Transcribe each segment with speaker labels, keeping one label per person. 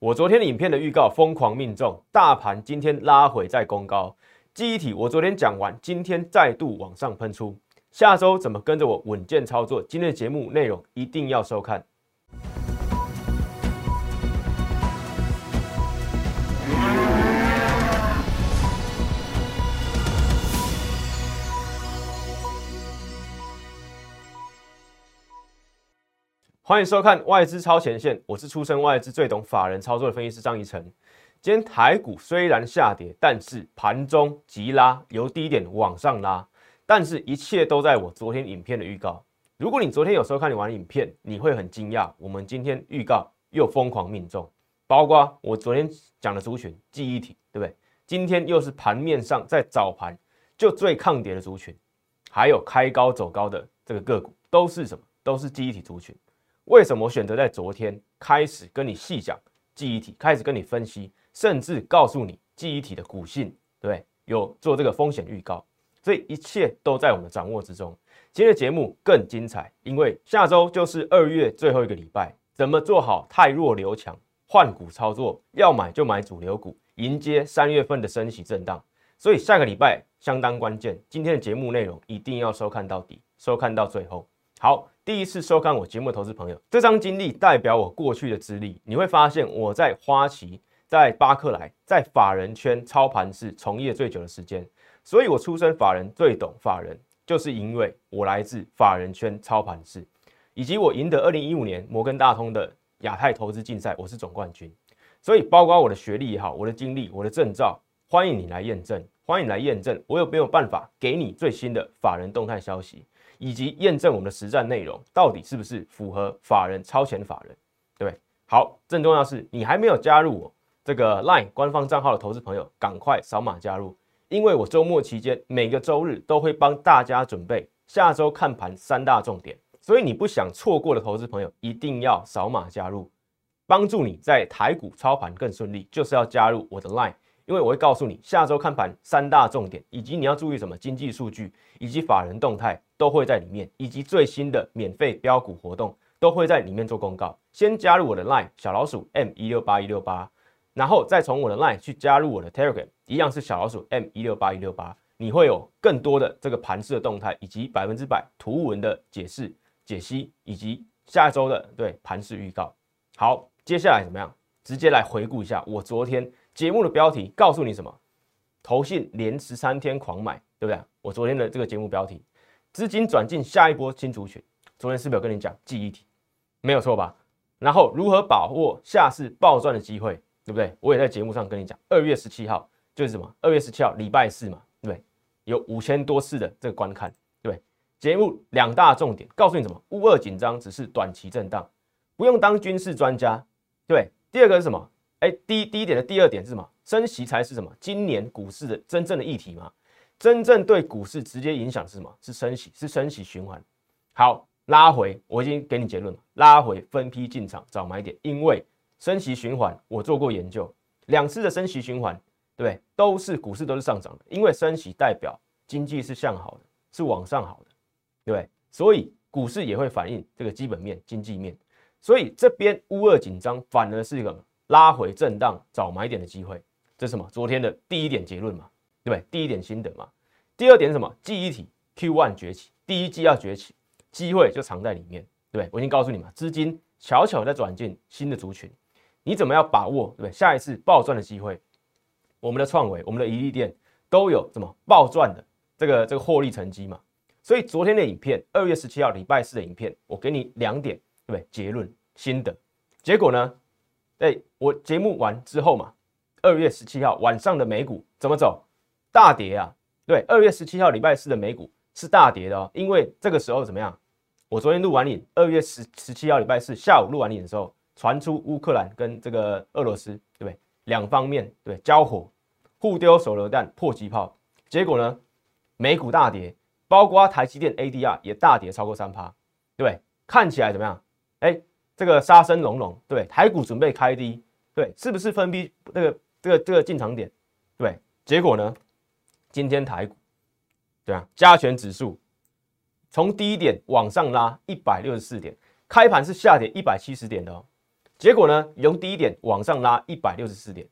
Speaker 1: 我昨天影片的预告疯狂命中，大盘今天拉回再攻高，记忆体我昨天讲完，今天再度往上喷出，下周怎么跟着我稳健操作？今天的节目内容一定要收看。欢迎收看外资超前线，我是出身外资最懂法人操作的分析师张怡晨。今天台股虽然下跌，但是盘中急拉，由低点往上拉，但是一切都在我昨天影片的预告。如果你昨天有收看你玩影片，你会很惊讶，我们今天预告又疯狂命中，包括我昨天讲的族群记忆体，对不对？今天又是盘面上在早盘就最抗跌的族群，还有开高走高的这个个股，都是什么？都是记忆体族群。为什么选择在昨天开始跟你细讲记忆体，开始跟你分析，甚至告诉你记忆体的股性，对？有做这个风险预告，所以一切都在我们的掌握之中。今天的节目更精彩，因为下周就是二月最后一个礼拜，怎么做好太弱留强换股操作？要买就买主流股，迎接三月份的升息震荡。所以下个礼拜相当关键，今天的节目内容一定要收看到底，收看到最后。好。第一次收看我节目投资朋友，这张经历代表我过去的资历。你会发现我在花旗、在巴克莱、在法人圈操盘是从业最久的时间，所以我出身法人最懂法人，就是因为我来自法人圈操盘室，以及我赢得二零一五年摩根大通的亚太投资竞赛，我是总冠军。所以包括我的学历也好，我的经历、我的证照，欢迎你来验证，欢迎来验证，我有没有办法给你最新的法人动态消息？以及验证我们的实战内容到底是不是符合法人超前法人，对？好，更重要是你还没有加入我这个 LINE 官方账号的投资朋友，赶快扫码加入，因为我周末期间每个周日都会帮大家准备下周看盘三大重点，所以你不想错过的投资朋友一定要扫码加入，帮助你在台股操盘更顺利，就是要加入我的 LINE。因为我会告诉你下周看盘三大重点，以及你要注意什么经济数据，以及法人动态都会在里面，以及最新的免费标股活动都会在里面做公告。先加入我的 LINE 小老鼠 M 一六八一六八，然后再从我的 LINE 去加入我的 Telegram，一样是小老鼠 M 一六八一六八，你会有更多的这个盘式的动态，以及百分之百图文的解释、解析，以及下周的对盘式预告。好，接下来怎么样？直接来回顾一下我昨天。节目的标题告诉你什么？投信连十三天狂买，对不对？我昨天的这个节目标题，资金转进下一波新族群。昨天是不是有跟你讲记忆体？没有错吧？然后如何把握下次暴赚的机会，对不对？我也在节目上跟你讲，二月十七号就是什么？二月十七号礼拜四嘛，对不对？有五千多次的这个观看，对对？节目两大重点告诉你什么？乌二紧张只是短期震荡，不用当军事专家，对。第二个是什么？哎，第一第一点的第二点是什么？升息才是什么？今年股市的真正的议题吗？真正对股市直接影响是什么？是升息，是升息循环。好，拉回，我已经给你结论了，拉回分批进场找买点，因为升息循环，我做过研究，两次的升息循环，对？都是股市都是上涨的，因为升息代表经济是向好的，是往上好的，对不对？所以股市也会反映这个基本面、经济面。所以这边乌二紧张，反而是一个。拉回震荡找买点的机会，这是什么？昨天的第一点结论嘛，对不对？第一点心得嘛。第二点什么？记忆体 Q one 崛起，第一季要崛起，机会就藏在里面，对不对？我已经告诉你嘛，资金悄悄在转进新的族群，你怎么样把握？对不对？下一次暴赚的机会，我们的创维、我们的宜利店都有什么暴赚的这个这个获利成绩嘛？所以昨天的影片，二月十七号礼拜四的影片，我给你两点，对不对？结论心得，结果呢？哎，我节目完之后嘛，二月十七号晚上的美股怎么走？大跌啊！对，二月十七号礼拜四的美股是大跌的哦，因为这个时候怎么样？我昨天录完影，二月十十七号礼拜四下午录完影的时候，传出乌克兰跟这个俄罗斯，对不对？两方面对交火，互丢手榴弹、迫击炮，结果呢，美股大跌，包括台积电 ADR 也大跌超过三趴，对？看起来怎么样？哎。这个杀声隆隆，对台股准备开低，对，是不是分批这个这个这个进场点？对，结果呢？今天台股，对啊，加权指数从低点往上拉一百六十四点，开盘是下跌一百七十点的哦。结果呢，由低点往上拉一百六十四点，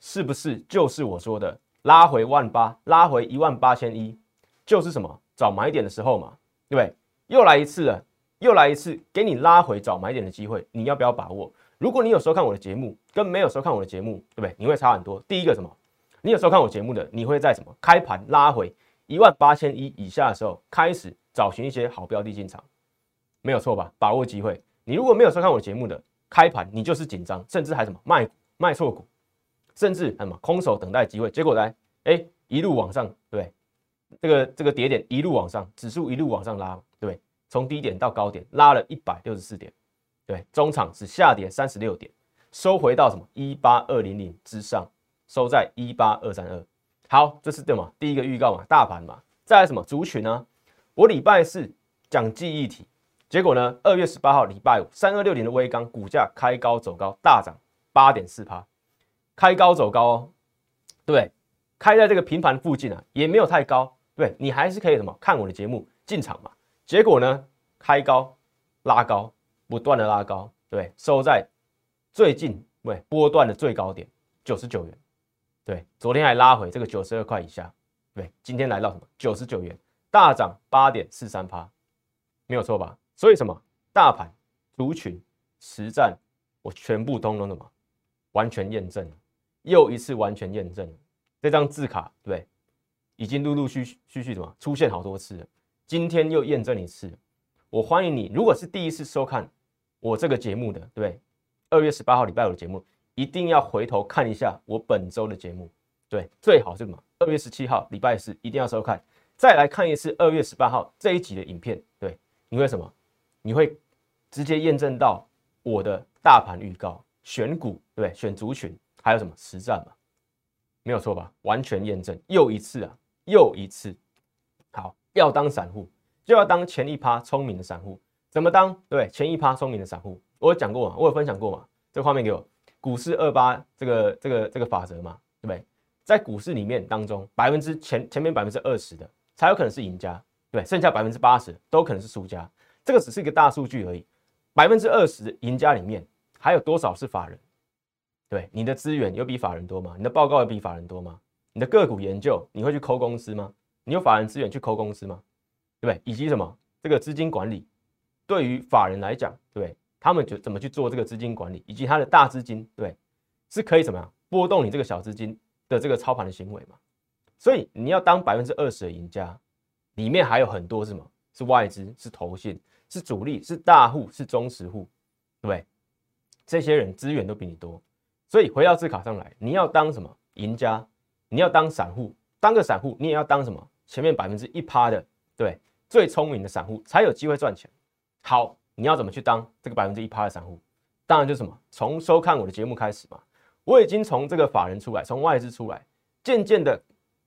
Speaker 1: 是不是就是我说的拉回万八，拉回一万八千一，就是什么找买点的时候嘛，对不对？又来一次了，又来一次，给你拉回找买点的机会，你要不要把握？如果你有收看我的节目，跟没有收看我的节目，对不对？你会差很多。第一个什么？你有收看我节目的，你会在什么开盘拉回一万八千一以下的时候，开始找寻一些好标的进场，没有错吧？把握机会。你如果没有收看我节目的，开盘你就是紧张，甚至还什么卖卖错股，甚至什么空手等待机会，结果来哎一路往上，对，这个这个跌点一路往上，指数一路往上拉，对，从低点到高点拉了一百六十四点。对，中场只下跌三十六点，收回到什么一八二零零之上，收在一八二三二。好，这是对吗？第一个预告嘛，大盘嘛。再来什么族群呢？我礼拜四讲记忆体，结果呢，二月十八号礼拜五，三二六零的微钢股价开高走高，大涨八点四趴，开高走高哦，对，开在这个平盘附近啊，也没有太高，对你还是可以什么看我的节目进场嘛。结果呢，开高拉高。不断的拉高，对，收在最近对波段的最高点九十九元，对，昨天还拉回这个九十二块以下，对，今天来到什么九十九元，大涨八点四三趴，没有错吧？所以什么大盘族群实战，我全部通通什么完全验证了，又一次完全验证了这张字卡，对，已经陆陆续续续什么出现好多次了，今天又验证一次，我欢迎你，如果是第一次收看。我这个节目的对不对？二月十八号礼拜五的节目，一定要回头看一下我本周的节目，对，最好是什么？二月十七号礼拜四一定要收看，再来看一次二月十八号这一集的影片，对，你会什么？你会直接验证到我的大盘预告、选股，对？选族群，还有什么实战嘛？没有错吧？完全验证，又一次啊，又一次。好，要当散户，就要当前一趴聪明的散户。怎么当？对，前一趴聪明的散户，我有讲过嘛，我有分享过嘛。这画面给我，股市二八这个这个这个法则嘛，对不对？在股市里面当中，百分之前前面百分之二十的才有可能是赢家，对，剩下百分之八十都可能是输家。这个只是一个大数据而已。百分之二十赢家里面还有多少是法人？对，你的资源有比法人多吗？你的报告有比法人多吗？你的个股研究你会去抠公司吗？你有法人资源去抠公司吗？对不对？以及什么这个资金管理？对于法人来讲，对他们就怎么去做这个资金管理，以及他的大资金，对，是可以怎么样波动你这个小资金的这个操盘的行为嘛？所以你要当百分之二十的赢家，里面还有很多什么？是外资，是投信，是主力，是大户，是中实户，对不对？这些人资源都比你多，所以回到字卡上来，你要当什么赢家？你要当散户，当个散户，你也要当什么？前面百分之一趴的，对，最聪明的散户才有机会赚钱。好，你要怎么去当这个百分之一趴的散户？当然就是什么，从收看我的节目开始嘛。我已经从这个法人出来，从外资出来，渐渐的，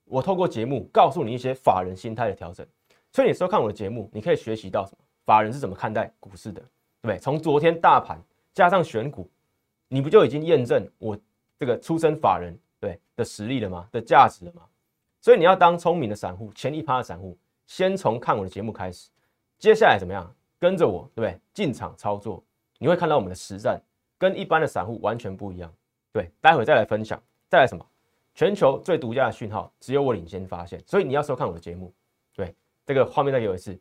Speaker 1: 我透过节目告诉你一些法人心态的调整。所以你收看我的节目，你可以学习到什么？法人是怎么看待股市的，对不对？从昨天大盘加上选股，你不就已经验证我这个出身法人对的实力了吗？的价值了吗？所以你要当聪明的散户，前一趴的散户，先从看我的节目开始，接下来怎么样？跟着我，对不对？进场操作，你会看到我们的实战跟一般的散户完全不一样。对，待会再来分享，再来什么？全球最独家的讯号，只有我领先发现。所以你要收看我的节目。对，这个画面再给我一次。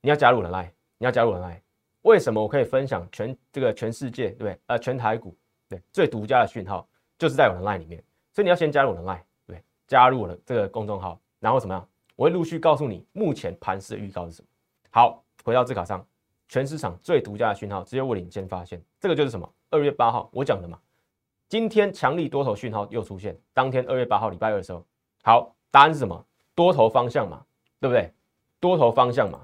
Speaker 1: 你要加入我的 line，你要加入我的 line。为什么我可以分享全这个全世界，对不对？呃，全台股，对，最独家的讯号就是在我的 line 里面。所以你要先加入我的 line，对，加入我的这个公众号，然后怎么样？我会陆续告诉你目前盘势的预告是什么。好，回到字卡上。全市场最独家的讯号，只有我领先发现。这个就是什么？二月八号我讲的嘛。今天强力多头讯号又出现，当天二月八号礼拜二的时候，好，答案是什么？多头方向嘛，对不对？多头方向嘛，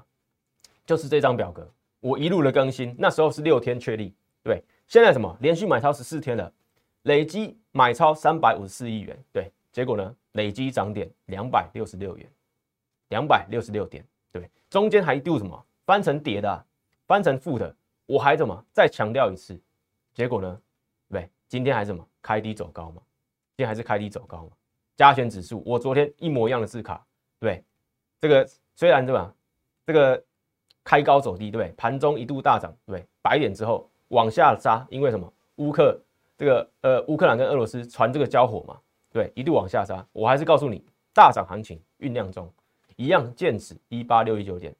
Speaker 1: 就是这张表格，我一路的更新。那时候是六天确立，对。现在什么？连续买超十四天了，累积买超三百五十四亿元，对。结果呢？累积涨点两百六十六元，两百六十六点，对。中间还一度什么？翻成跌的。翻成负的，我还怎么再强调一次？结果呢？对，今天还什么开低走高嘛？今天还是开低走高嘛？加权指数，我昨天一模一样的字卡，对，这个虽然对吧？这个开高走低，对，盘中一度大涨，对，百点之后往下杀，因为什么？乌克这个呃乌克兰跟俄罗斯传这个交火嘛，对，一度往下杀。我还是告诉你，大涨行情酝酿中，一样见指一八六一九点。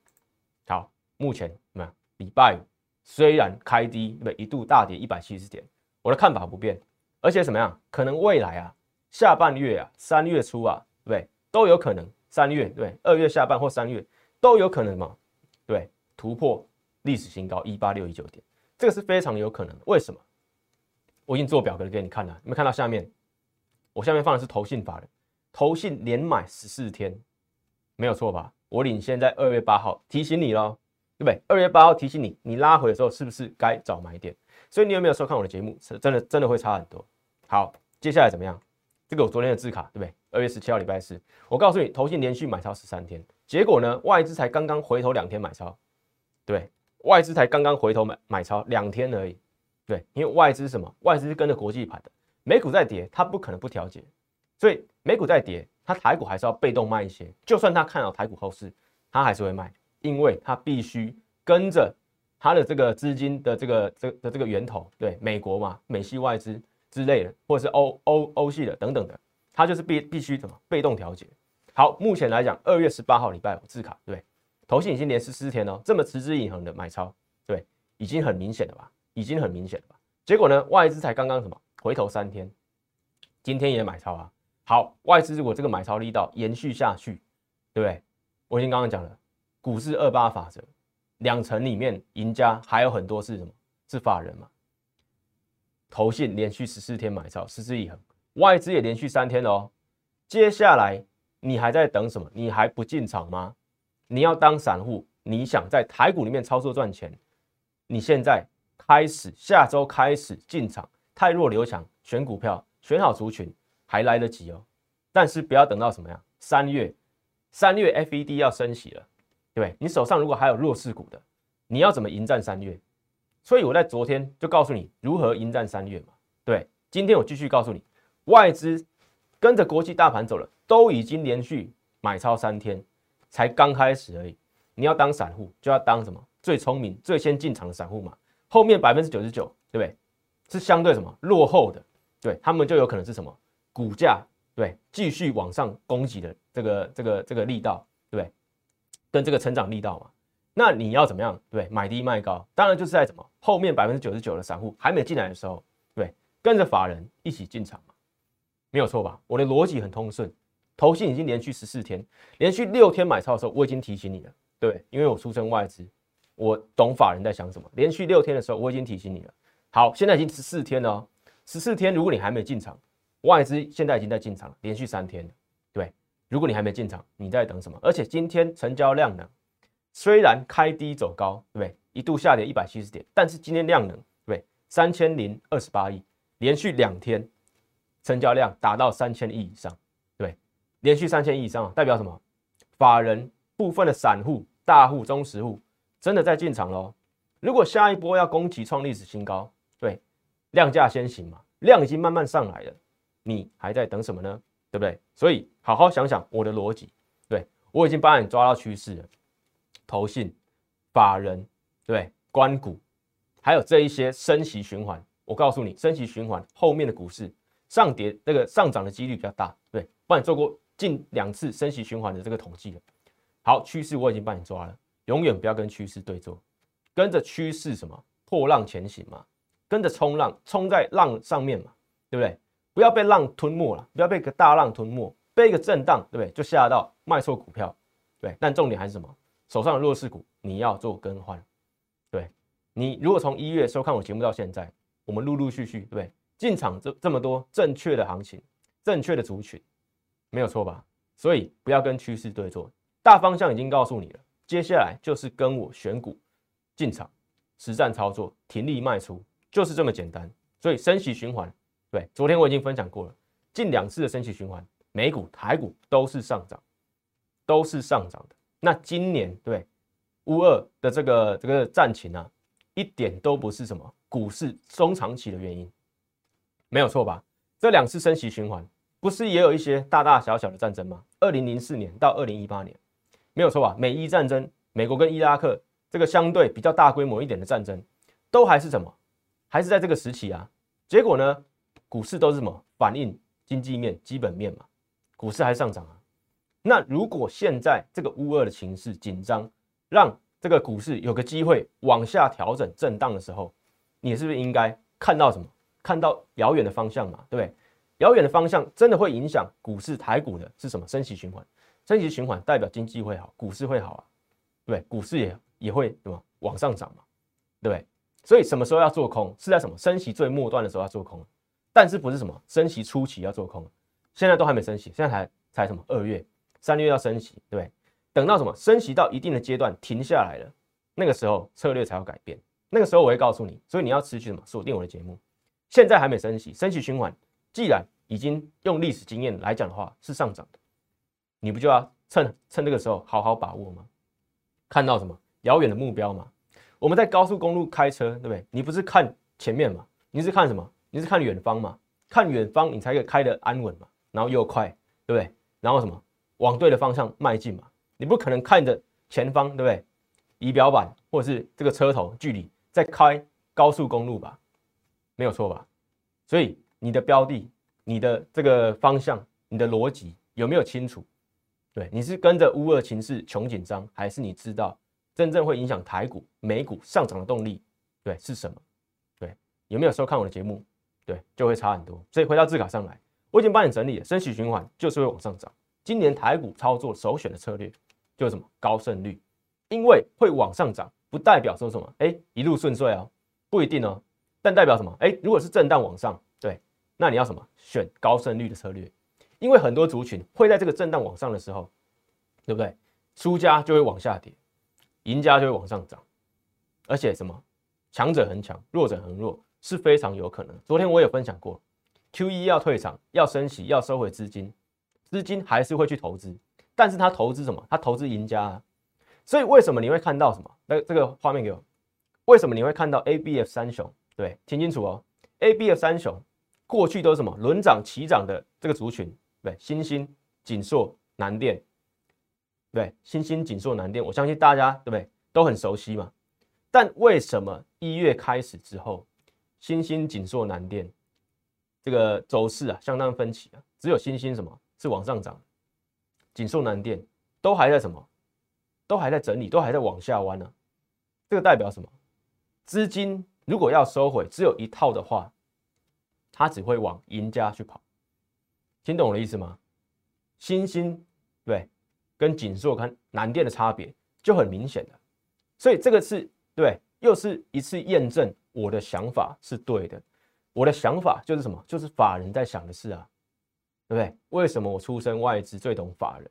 Speaker 1: 好，目前怎么样？礼拜五虽然开低，对不对？一度大跌一百七十点，我的看法不变，而且怎么样？可能未来啊，下半月啊，三月初啊，对对？都有可能，三月对，二月下半或三月都有可能嘛，对，突破历史新高一八六一九点，这个是非常有可能。为什么？我已经做表格给你看了，有没有看到下面？我下面放的是投信法人，投信连买十四天，没有错吧？我领先在二月八号提醒你喽，对不对？二月八号提醒你，你拉回的时候是不是该找买点？所以你有没有收看我的节目？是真的，真的会差很多。好，接下来怎么样？这个我昨天的字卡，对不对？二月十七号礼拜四，我告诉你，投信连续买超十三天，结果呢，外资才刚刚回头两天买超，对，外资才刚刚回头买买超两天而已，对，因为外资什么？外资是跟着国际盘的，美股在跌，它不可能不调节，所以美股在跌，它台股还是要被动卖一些，就算它看好台股后市，它还是会卖，因为它必须跟着它的这个资金的这个这的这个源头，对，美国嘛，美系外资之类的，或者是欧欧欧系的等等的。它就是必必须怎么被动调节。好，目前来讲，二月十八号礼拜五自卡，对，头信已经连十四天了，这么持之以恒的买超，对，已经很明显了吧？已经很明显了吧？结果呢，外资才刚刚什么回头三天，今天也买超啊。好，外资如果这个买超力道延续下去，对不对？我已经刚刚讲了，股市二八法则，两层里面赢家还有很多是什么？是法人嘛？投信连续十四天买超，持之以恒。外资也连续三天了哦，接下来你还在等什么？你还不进场吗？你要当散户，你想在台股里面操作赚钱，你现在开始，下周开始进场，太弱留强，选股票，选好族群还来得及哦。但是不要等到什么呀？三月，三月 FED 要升息了，对？你手上如果还有弱势股的，你要怎么迎战三月？所以我在昨天就告诉你如何迎战三月嘛。对，今天我继续告诉你。外资跟着国际大盘走了，都已经连续买超三天，才刚开始而已。你要当散户，就要当什么最聪明、最先进场的散户嘛。后面百分之九十九，对不对？是相对什么落后的，对他们就有可能是什么股价对继续往上攻击的这个这个这个力道，对不对？跟这个成长力道嘛。那你要怎么样？对，买低卖高，当然就是在什么后面百分之九十九的散户还没进来的时候，对，跟着法人一起进场。没有错吧？我的逻辑很通顺。投信已经连续十四天，连续六天买超的时候，我已经提醒你了，对，因为我出身外资，我懂法人在想什么。连续六天的时候，我已经提醒你了。好，现在已经十四天了，十四天，如果你还没进场，外资现在已经在进场了，连续三天，如果你还没进场，你在等什么？而且今天成交量呢，虽然开低走高，对不对？一度下跌一百七十点，但是今天量能，对，三千零二十八亿，连续两天。成交量达到三千亿以上，对，连续三千亿以上啊代表什么？法人部分的散户、大户、中实户真的在进场喽。如果下一波要攻击创历史新高，对，量价先行嘛，量已经慢慢上来了，你还在等什么呢？对不对？所以好好想想我的逻辑，对我已经帮你抓到趋势了。投信、法人，对，关股，还有这一些升息循环，我告诉你，升息循环后面的股市。上跌那个上涨的几率比较大，对，帮你做过近两次升息循环的这个统计了。好，趋势我已经帮你抓了，永远不要跟趋势对坐，跟着趋势什么破浪前行嘛，跟着冲浪，冲在浪上面嘛，对不对？不要被浪吞没了，不要被个大浪吞没，被一个震荡，对不对？就吓到卖错股票，对。但重点还是什么？手上的弱势股你要做更换，对。你如果从一月收看我节目到现在，我们陆陆续续，对不对？进场这这么多正确的行情，正确的族群，没有错吧？所以不要跟趋势对坐，大方向已经告诉你了，接下来就是跟我选股进场实战操作，停利卖出，就是这么简单。所以升息循环，对，昨天我已经分享过了，近两次的升息循环，美股、台股都是上涨，都是上涨的。那今年对乌二的这个这个战情啊，一点都不是什么股市中长期的原因。没有错吧？这两次升息循环，不是也有一些大大小小的战争吗？二零零四年到二零一八年，没有错吧？美伊战争，美国跟伊拉克这个相对比较大规模一点的战争，都还是什么？还是在这个时期啊？结果呢，股市都是什么反映经济面、基本面嘛，股市还上涨啊。那如果现在这个乌二的情势紧张，让这个股市有个机会往下调整震荡的时候，你是不是应该看到什么？看到遥远的方向嘛，对不对？遥远的方向真的会影响股市台股的是什么？升息循环，升息循环代表经济会好，股市会好啊，对不对？股市也也会什么往上涨嘛，对不对？所以什么时候要做空？是在什么升息最末端的时候要做空，但是不是什么升息初期要做空？现在都还没升息，现在才才什么二月、三月要升息，对不对？等到什么升息到一定的阶段停下来了，那个时候策略才要改变。那个时候我会告诉你，所以你要持续什么锁定我的节目。现在还没升息，升息循环既然已经用历史经验来讲的话是上涨的，你不就要趁趁这个时候好好把握吗？看到什么遥远的目标吗？我们在高速公路开车，对不对？你不是看前面嘛？你是看什么？你是看远方嘛？看远方，你才可以开得安稳嘛，然后又快，对不对？然后什么？往对的方向迈进嘛。你不可能看着前方，对不对？仪表板或者是这个车头距离在开高速公路吧？没有错吧？所以你的标的、你的这个方向、你的逻辑有没有清楚？对，你是跟着乌二情势穷紧张，还是你知道？真正会影响台股、美股上涨的动力，对是什么？对有没有收看我的节目？对就会差很多。所以回到字卡上来，我已经帮你整理了，升息循环就是会往上涨。今年台股操作首选的策略就是什么？高胜率，因为会往上涨，不代表说什么哎一路顺遂哦，不一定哦。但代表什么？哎，如果是震荡往上，对，那你要什么？选高胜率的策略，因为很多族群会在这个震荡往上的时候，对不对？输家就会往下跌。赢家就会往上涨，而且什么强者恒强，弱者恒弱是非常有可能。昨天我也分享过，Q E 要退场，要升息，要收回资金，资金还是会去投资，但是他投资什么？他投资赢家啊。所以为什么你会看到什么？那这个画面给我，为什么你会看到 A B F 三雄？对，听清楚哦，A B F 三雄过去都是什么轮涨齐涨的这个族群，对，新兴、锦硕、南电。对，新兴、锦硕、南电，我相信大家对不对都很熟悉嘛。但为什么一月开始之后，新兴、锦硕、南电这个走势啊相当分歧啊？只有新兴什么是往上涨，锦硕、南电都还在什么，都还在整理，都还在往下弯呢。这个代表什么？资金如果要收回，只有一套的话，它只会往赢家去跑。听懂我的意思吗？新兴对。跟锦硕、跟南电的差别就很明显的，所以这个是对，又是一次验证我的想法是对的。我的想法就是什么？就是法人在想的事啊，对不对？为什么我出身外资最懂法人？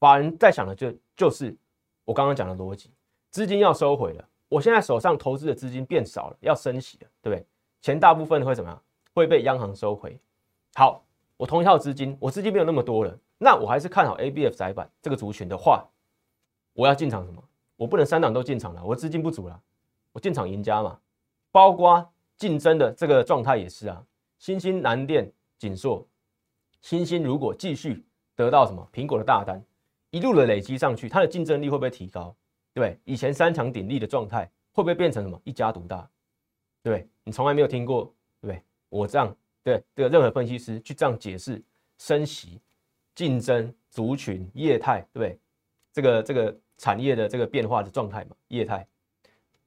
Speaker 1: 法人在想的就就是我刚刚讲的逻辑，资金要收回了，我现在手上投资的资金变少了，要升息了，对不对？钱大部分会怎么样？会被央行收回。好，我同一套资金，我资金没有那么多了。那我还是看好 A B F 窄板这个族群的话，我要进场什么？我不能三档都进场了，我资金不足了，我进场赢家嘛。包括竞争的这个状态也是啊。新兴、南电、锦硕，新兴如果继续得到什么苹果的大单，一路的累积上去，它的竞争力会不会提高？对，以前三强鼎立的状态会不会变成什么一家独大？对，你从来没有听过，对？我这样对这个任何分析师去这样解释升息。竞争族群业态，对不对？这个这个产业的这个变化的状态嘛，业态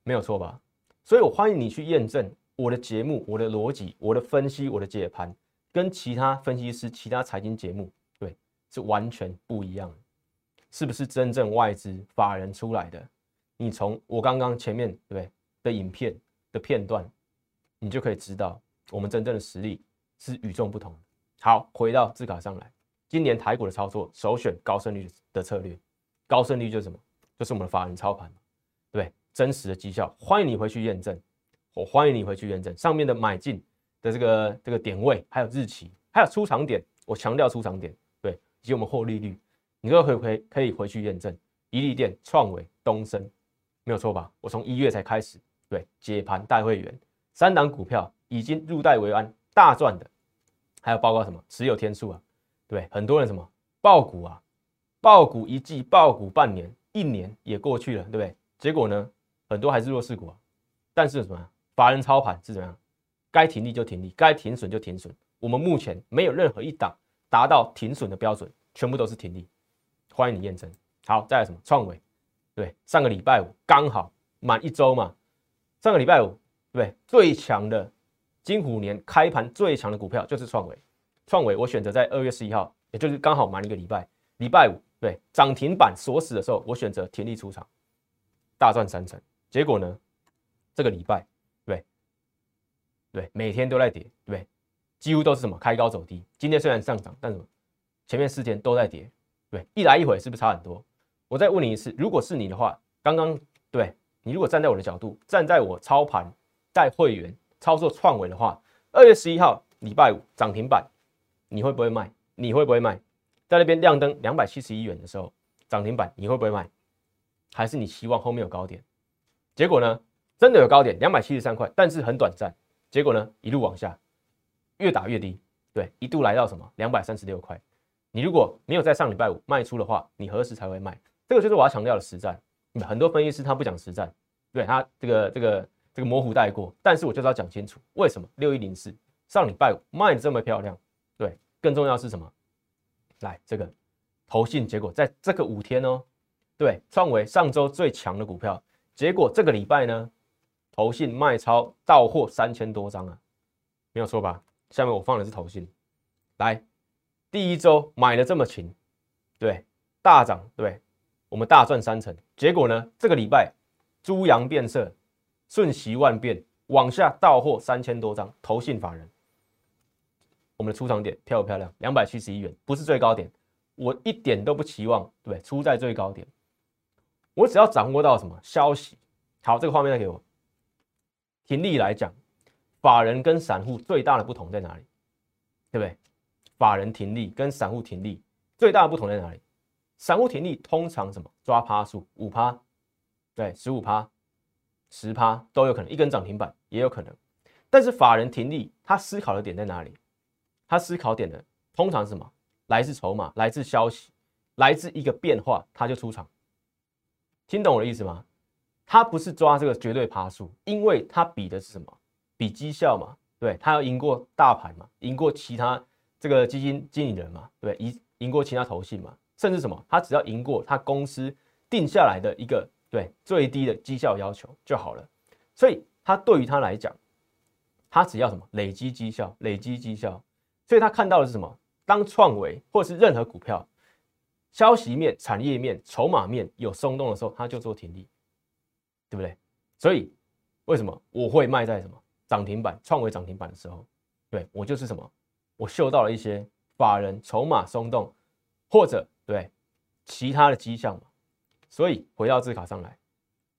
Speaker 1: 没有错吧？所以我欢迎你去验证我的节目、我的逻辑、我的分析、我的解盘，跟其他分析师、其他财经节目，对，是完全不一样。是不是真正外资法人出来的？你从我刚刚前面对不对的影片的片段，你就可以知道我们真正的实力是与众不同。好，回到字卡上来。今年台股的操作首选高胜率的策略，高胜率就是什么？就是我们的法人操盘，对对？真实的绩效，欢迎你回去验证。我欢迎你回去验证上面的买进的这个这个点位，还有日期，还有出场点。我强调出场点，对，以及我们获利率，你都可以回可以回去验证。一利电、创维、东升，没有错吧？我从一月才开始，对，解盘带会员，三档股票已经入袋为安，大赚的，还有包括什么持有天数啊？对，很多人什么爆股啊，爆股一季，爆股半年，一年也过去了，对不对？结果呢，很多还是弱势股啊。但是什么？法人操盘是怎么样？该停利就停利，该停损就停损。我们目前没有任何一档达到停损的标准，全部都是停利。欢迎你验证。好，再来什么创维？对，上个礼拜五刚好满一周嘛。上个礼拜五，对，最强的金虎年开盘最强的股票就是创维。创维我选择在二月十一号，也就是刚好满一个礼拜，礼拜五对涨停板锁死的时候，我选择停利出场，大赚三成。结果呢，这个礼拜，对，对，每天都在跌，对，几乎都是什么开高走低。今天虽然上涨，但什么前面四天都在跌，对，一来一回是不是差很多？我再问你一次，如果是你的话，刚刚对你如果站在我的角度，站在我操盘带会员操作创维的话，二月十一号礼拜五涨停板，你会不会卖？你会不会卖？在那边亮灯两百七十一元的时候涨停板，你会不会卖？还是你希望后面有高点？结果呢，真的有高点两百七十三块，但是很短暂。结果呢，一路往下，越打越低，对，一度来到什么两百三十六块。你如果没有在上礼拜五卖出的话，你何时才会卖？这个就是我要强调的实战。很多分析师他不讲实战，对他这个这个这个模糊带过。但是我就是要讲清楚，为什么六一零四上礼拜五卖的这么漂亮？对，更重要是什么？来，这个投信结果在这个五天哦，对，创维上周最强的股票，结果这个礼拜呢，投信卖超到货三千多张啊，没有错吧？下面我放的是投信，来，第一周买的这么勤，对，大涨，对。我们大赚三成，结果呢？这个礼拜猪羊变色，瞬息万变，往下到货三千多张，投信法人，我们的出场点漂不漂亮？两百七十一元，不是最高点，我一点都不期望，对？出在最高点，我只要掌握到什么消息？好，这个画面再给我。停利来讲，法人跟散户最大的不同在哪里？对不对？法人停利跟散户停利最大的不同在哪里？散户停利通常什么抓趴数五趴，对，十五趴、十趴都有可能，一根涨停板也有可能。但是法人停利，他思考的点在哪里？他思考点的通常是什么？来自筹码，来自消息，来自一个变化，他就出场。听懂我的意思吗？他不是抓这个绝对趴数，因为他比的是什么？比绩效嘛，对他要赢过大盘嘛，赢过其他这个基金经理人嘛，对，赢赢过其他投信嘛。甚至什么，他只要赢过他公司定下来的一个对最低的绩效要求就好了。所以他对于他来讲，他只要什么累积绩效，累积绩效。所以他看到的是什么？当创维或是任何股票消息面、产业面、筹码面有松动的时候，他就做停利，对不对？所以为什么我会卖在什么涨停板、创维涨停板的时候？对我就是什么，我嗅到了一些法人筹码松动，或者。对，其他的迹象嘛，所以回到字卡上来，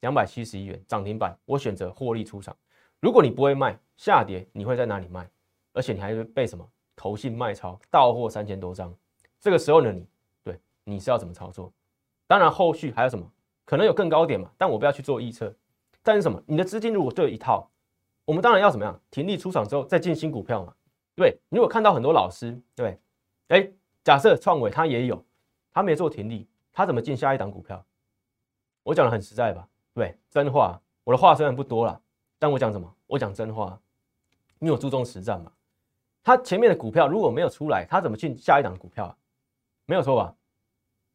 Speaker 1: 两百七十一元涨停板，我选择获利出场。如果你不会卖下跌，你会在哪里卖？而且你还会被什么投信卖超到货三千多张？这个时候呢，你你是要怎么操作？当然后续还有什么可能有更高点嘛？但我不要去做预测。但是什么？你的资金如果就一套，我们当然要怎么样？停利出场之后再进新股票嘛？对，你如果看到很多老师，对，哎，假设创伟他也有。他没做停利，他怎么进下一档股票？我讲的很实在吧？对，真话。我的话虽然不多了，但我讲什么？我讲真话，因为我注重实战嘛。他前面的股票如果没有出来，他怎么进下一档股票？没有错吧？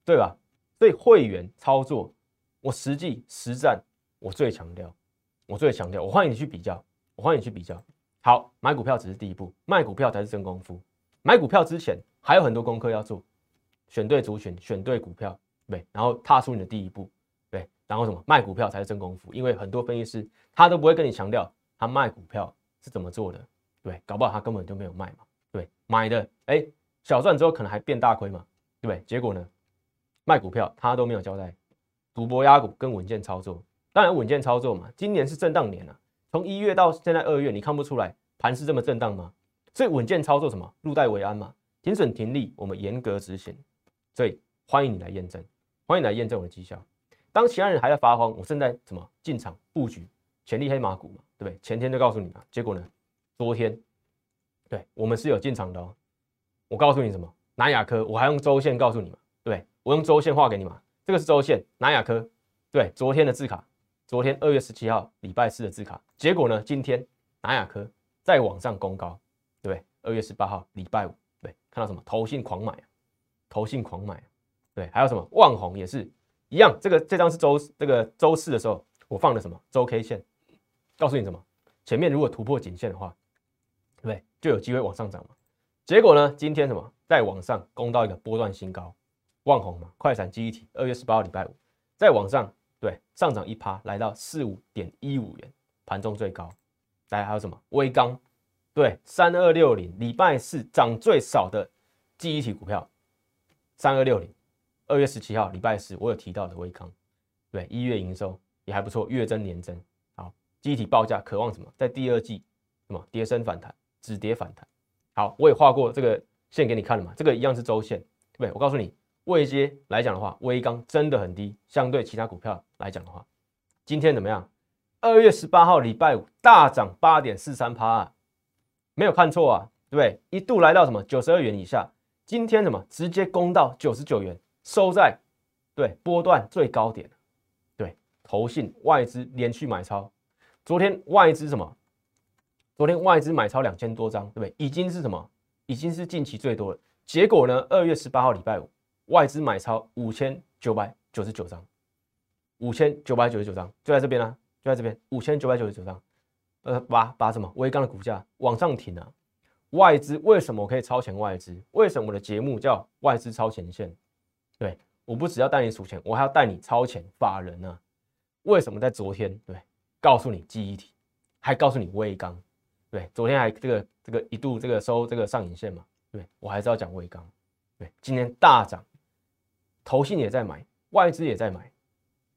Speaker 1: 对吧？所以会员操作，我实际实战，我最强调，我最强调，我欢迎你去比较，我欢迎你去比较。好，买股票只是第一步，卖股票才是真功夫。买股票之前还有很多功课要做。选对族群，选对股票，对，然后踏出你的第一步，对，然后什么卖股票才是真功夫，因为很多分析师他都不会跟你强调他卖股票是怎么做的，对，搞不好他根本就没有卖嘛，对，买的哎小赚之后可能还变大亏嘛，对不对？结果呢，卖股票他都没有交代，赌博压股跟稳健操作，当然稳健操作嘛，今年是震荡年啊，从一月到现在二月，你看不出来盘是这么震荡吗？所以稳健操作什么，入袋为安嘛，停损停利我们严格执行。所以欢迎你来验证，欢迎来验证我的绩效。当其他人还在发慌，我正在什么进场布局潜力黑马股嘛，对不对？前天就告诉你了，结果呢？昨天，对我们是有进场的哦。我告诉你什么？南亚科，我还用周线告诉你嘛，对我用周线画给你嘛。这个是周线，南亚科，对，昨天的字卡，昨天二月十七号礼拜四的字卡。结果呢？今天南亚科在网上攻高，对不对？二月十八号礼拜五，对，看到什么？投信狂买，投信狂买，对，还有什么？万红也是一样，这个这张是周这个周四的时候，我放的什么？周 K 线，告诉你什么？前面如果突破颈线的话，对？就有机会往上涨嘛。结果呢？今天什么？在网上攻到一个波段新高，万红嘛，快闪记忆体，二月十八号礼拜五，在网上对上涨一趴，来到四五点一五元，盘中最高。大家还有什么？微钢，对，三二六零，礼拜四涨最少的记忆体股票，三二六零，二月十七号礼拜四我有提到的微钢，对，一月营收也还不错，月增年增。好，记忆体报价渴望什么？在第二季什么跌升反弹，止跌反弹。好，我也画过这个线给你看了嘛，这个一样是周线，对不对？我告诉你，位阶来讲的话，微钢真的很低，相对其他股票来讲的话，今天怎么样？二月十八号礼拜五大涨八点四三趴，没有看错啊，对不对？一度来到什么九十二元以下，今天什么直接攻到九十九元，收在对波段最高点，对，投信外资连续买超，昨天外资什么？昨天外资买超两千多张，对不对？已经是什么？已经是近期最多了。结果呢？二月十八号礼拜五，外资买超五千九百九十九张，五千九百九十九张就在这边啊，就在这边，五千九百九十九张。呃，把把什么微钢的股价往上挺啊？外资为什么可以超前外资？为什么我的节目叫外资超前线？对，我不只要带你数钱，我还要带你超前法人呢。为什么在昨天？对，告诉你记忆体，还告诉你微钢。对，昨天还这个这个一度这个收这个上影线嘛，对我还是要讲微钢。对，今天大涨，投信也在买，外资也在买，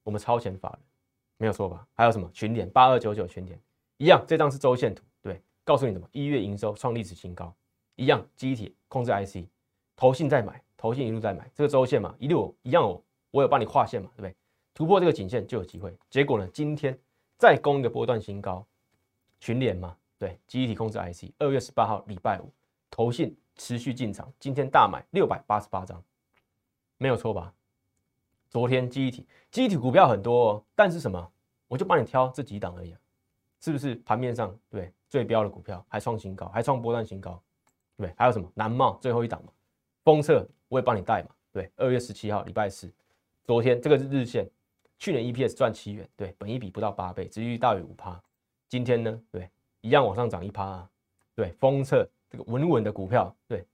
Speaker 1: 我们超前法人没有错吧？还有什么群点八二九九群点一样，这张是周线图，对，告诉你什么？一月营收创历史新高，一样机体控制 IC，投信在买，投信一路在买，这个周线嘛，一路一样哦，我有帮你画线嘛，对不对？突破这个颈线就有机会。结果呢，今天再攻一个波段新高，群联嘛。对，记忆体控制 IC，二月十八号礼拜五，投信持续进场，今天大买六百八十八张，没有错吧？昨天记忆体记忆体股票很多，哦，但是什么？我就帮你挑这几档而已，是不是？盘面上对最标的股票还创新高，还创波段新高，对，还有什么？南茂最后一档嘛，封测我也帮你带嘛，对，二月十七号礼拜四，昨天这个是日线，去年 EPS 赚七元，对，本一比不到八倍，值率大于五趴，今天呢？对。一样往上涨一趴啊，对，封测这个稳稳的股票，对，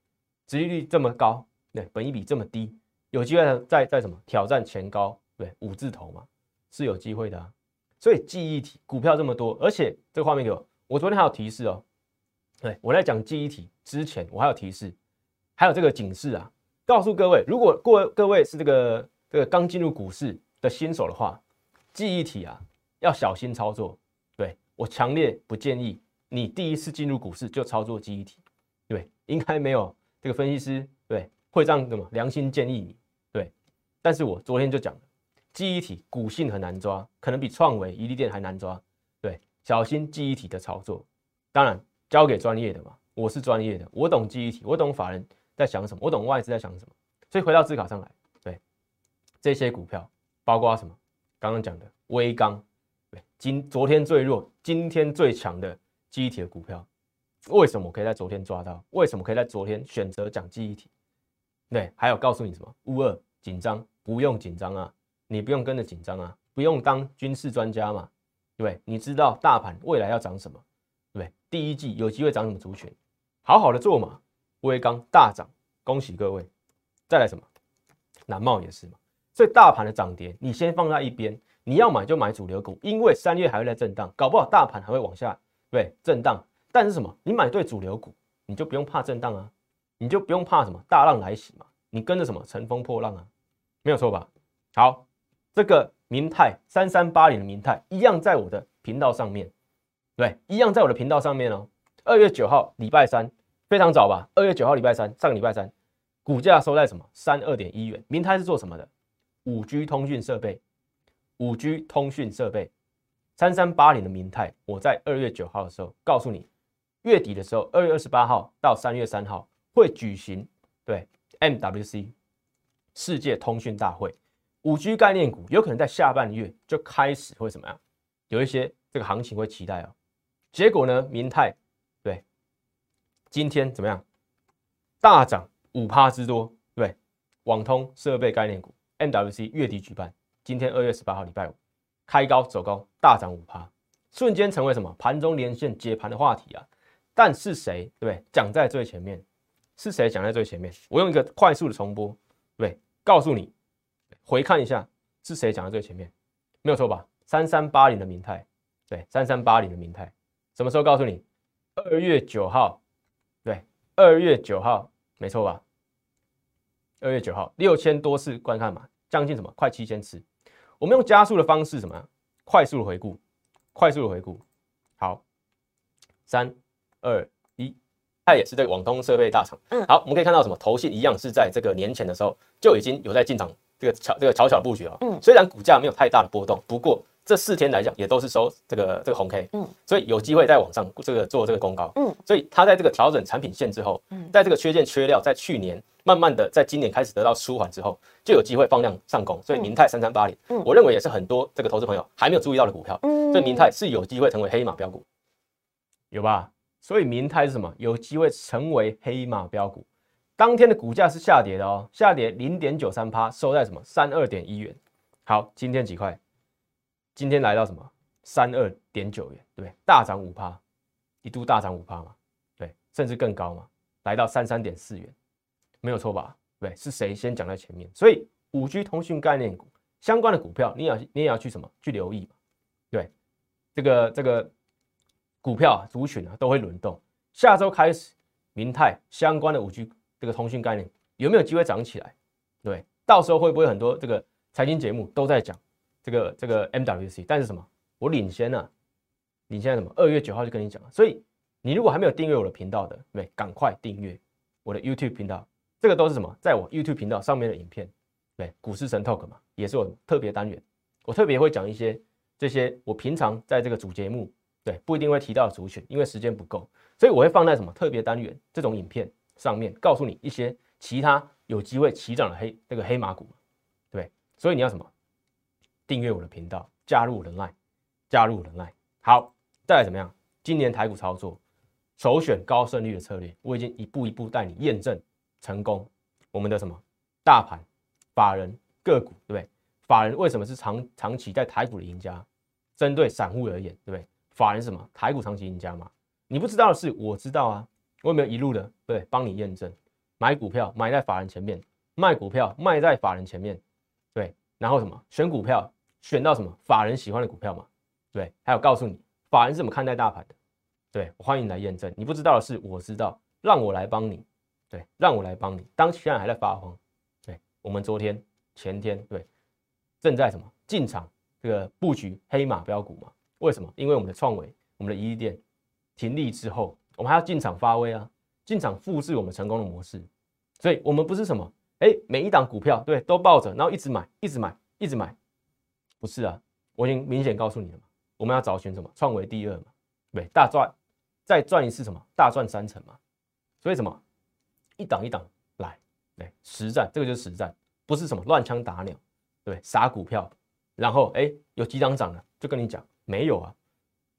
Speaker 1: 殖利率这么高，对，本一比这么低，有机会再再什么挑战前高，对，五字头嘛，是有机会的。所以记忆体股票这么多，而且这个画面给我，我昨天还有提示哦，对我在讲记忆体之前，我还有提示，还有这个警示啊，告诉各位，如果各各位是这个这个刚进入股市的新手的话，记忆体啊要小心操作。对我强烈不建议你第一次进入股市就操作记忆体，对，应该没有这个分析师对会这样的嘛？良心建议你，但是我昨天就讲了，记忆体股性很难抓，可能比创维、伊利电还难抓，对，小心记忆体的操作。当然交给专业的嘛，我是专业的，我懂记忆体，我懂法人在想什么，我懂外资在想什么。所以回到字卡上来，对这些股票，包括什么？刚刚讲的微钢。对，今昨天最弱，今天最强的记忆体的股票，为什么我可以在昨天抓到？为什么可以在昨天选择讲记忆体？对，还有告诉你什么？乌二紧张，不用紧张啊，你不用跟着紧张啊，不用当军事专家嘛，对你知道大盘未来要涨什么？对第一季有机会涨什么族群？好好的做嘛。威刚大涨，恭喜各位。再来什么？南茂也是嘛。所以大盘的涨跌，你先放在一边。你要买就买主流股，因为三月还会在震荡，搞不好大盘还会往下，对，震荡。但是什么？你买对主流股，你就不用怕震荡啊，你就不用怕什么大浪来袭嘛。你跟着什么乘风破浪啊，没有错吧？好，这个明泰三三八零的明泰一样在我的频道上面，对，一样在我的频道上面哦。二月九号礼拜三，非常早吧？二月九号礼拜三，上个礼拜三，股价收在什么？三二点一元。明泰是做什么的？五 G 通讯设备。五 G 通讯设备，三三八零的明泰，我在二月九号的时候告诉你，月底的时候，二月二十八号到三月三号会举行对 MWC 世界通讯大会，五 G 概念股有可能在下半月就开始会怎么样？有一些这个行情会期待哦。结果呢，明泰对今天怎么样？大涨五趴之多，对，网通设备概念股 MWC 月底举办，今天二月十八号礼拜五开高走高，大涨五趴，瞬间成为什么盘中连线解盘的话题啊？但是谁对不对？讲在最前面，是谁讲在最前面？我用一个快速的重播，对，告诉你，回看一下是谁讲在最前面，没有错吧？三三八零的明泰，对，三三八零的明泰，什么时候告诉你？二月九号，对，二月九号。没错吧？二月九号六千多次观看嘛，将近什么？快七千次。我们用加速的方式，什么？快速的回顾，快速的回顾。好，三二，它也是这个网通设备大厂。嗯，好，我们可以看到什么？投信一样是在这个年前的时候就已经有在进场这个巧这个巧巧布局了。嗯，虽然股价没有太大的波动，不过。这四天来讲，也都是收这个这个红 K，嗯，所以有机会在网上这个做这个公告，嗯，所以它在这个调整产品线之后，嗯，在这个缺件缺料，在去年慢慢的在今年开始得到舒缓之后，就有机会放量上攻，所以明泰三三八零，嗯，我认为也是很多这个投资朋友还没有注意到的股票，嗯，所以明泰是有机会成为黑马标股，有吧？所以明泰是什么？有机会成为黑马标股，当天的股价是下跌的哦，下跌零点九三趴，收在什么三二点一元，好，今天几块？今天来到什么三二点九元，对不对？大涨五趴，一度大涨五趴嘛，对，甚至更高嘛，来到三三点四元，没有错吧？对，是谁先讲在前面？所以五 G 通讯概念股相关的股票，你也要你也要去什么去留意？对，这个这个股票族群啊都会轮动，下周开始，明泰相关的五 G 这个通讯概念有没有机会涨起来？对，到时候会不会很多这个财经节目都在讲？这个这个 MWC，但是什么？我领先呢？领先什么？二月九号就跟你讲了。所以你如果还没有订阅我的频道的，对，赶快订阅我的 YouTube 频道。这个都是什么？在我 YouTube 频道上面的影片，对，股市神 Talk 嘛，也是我特别单元。我特别会讲一些这些我平常在这个主节目，对，不一定会提到的族群，因为时间不够，所以我会放在什么特别单元这种影片上面，告诉你一些其他有机会起涨的黑那个黑马股，对，所以你要什么？订阅我的频道，加入我的 line，加入我的 line。好，再来怎么样？今年台股操作首选高胜率的策略，我已经一步一步带你验证成功。我们的什么大盘、法人、个股，对不对？法人为什么是长长期在台股的赢家？针对散户而言，对不对？法人什么台股长期赢家嘛？你不知道的是，我知道啊。我有没有一路的对帮你验证？买股票买在法人前面，卖股票卖在法人前面，对。然后什么选股票？选到什么法人喜欢的股票嘛？对，还有告诉你法人是怎么看待大盘的？对，欢迎来验证。你不知道的是，我知道，让我来帮你。对，让我来帮你。当其他人还在发慌，对，我们昨天、前天，对，正在什么进场这个布局黑马标股嘛？为什么？因为我们的创维、我们的一店停利之后，我们还要进场发威啊，进场复制我们成功的模式。所以，我们不是什么哎，每一档股票对都抱着，然后一直买，一直买，一直买。不是啊，我已经明显告诉你了嘛，我们要找寻什么创维第二嘛，对，大赚，再赚一次什么大赚三成嘛，所以什么一档一档来，对，实战这个就是实战，不是什么乱枪打鸟，对，杀股票，然后哎有几档涨了就跟你讲没有啊，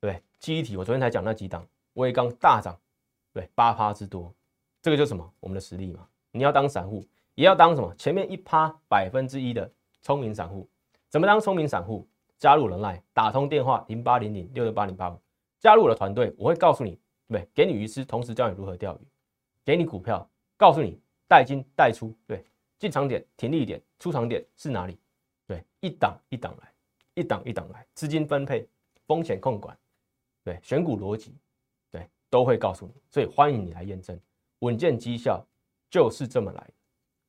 Speaker 1: 对，记忆体我昨天才讲那几档，威刚大涨，对，八趴之多，这个就是什么？我们的实力嘛，你要当散户也要当什么？前面一趴百分之一的聪明散户。怎么当聪明散户？加入人来打通电话零八零零六六八零八五，加入我的团队，我会告诉你，对，给你鱼吃，同时教你如何钓鱼，给你股票，告诉你带进带出，对，进场点、停利点、出场点是哪里？对，一档一档来，一档一档来，资金分配、风险控管，对，选股逻辑，对，都会告诉你。所以欢迎你来验证，稳健绩效就是这么来，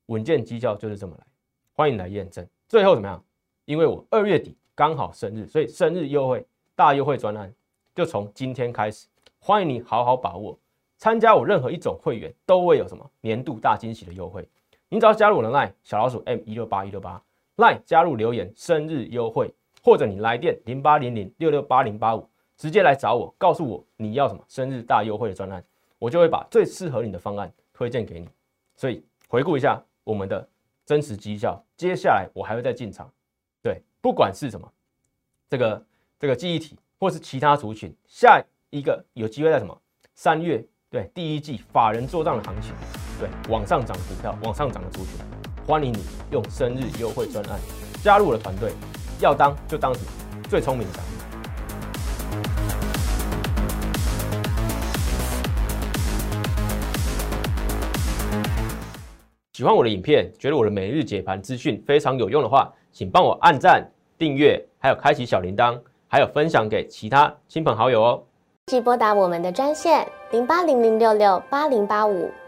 Speaker 1: 稳健绩效就是这么来，欢迎来验证。最后怎么样？因为我二月底刚好生日，所以生日优惠大优惠专案就从今天开始，欢迎你好好把握。参加我任何一种会员都会有什么年度大惊喜的优惠。你只要加入我的 LINE 小老鼠 M 一六八一六八 LINE 加入留言生日优惠，或者你来电零八零零六六八零八五直接来找我，告诉我你要什么生日大优惠的专案，我就会把最适合你的方案推荐给你。所以回顾一下我们的真实绩效，接下来我还会再进场。对不管是什么，这个这个记忆体，或是其他族群，下一个有机会在什么三月，对，第一季法人做账的行情，对，往上涨股票，往上涨的族群，欢迎你用生日优惠专案加入我的团队，要当就当什么最聪明的。喜欢我的影片，觉得我的每日解盘资讯非常有用的话，请帮我按赞、订阅，还有开启小铃铛，还有分享给其他亲朋好友哦。
Speaker 2: 即拨打我们的专线零八零零六六八零八五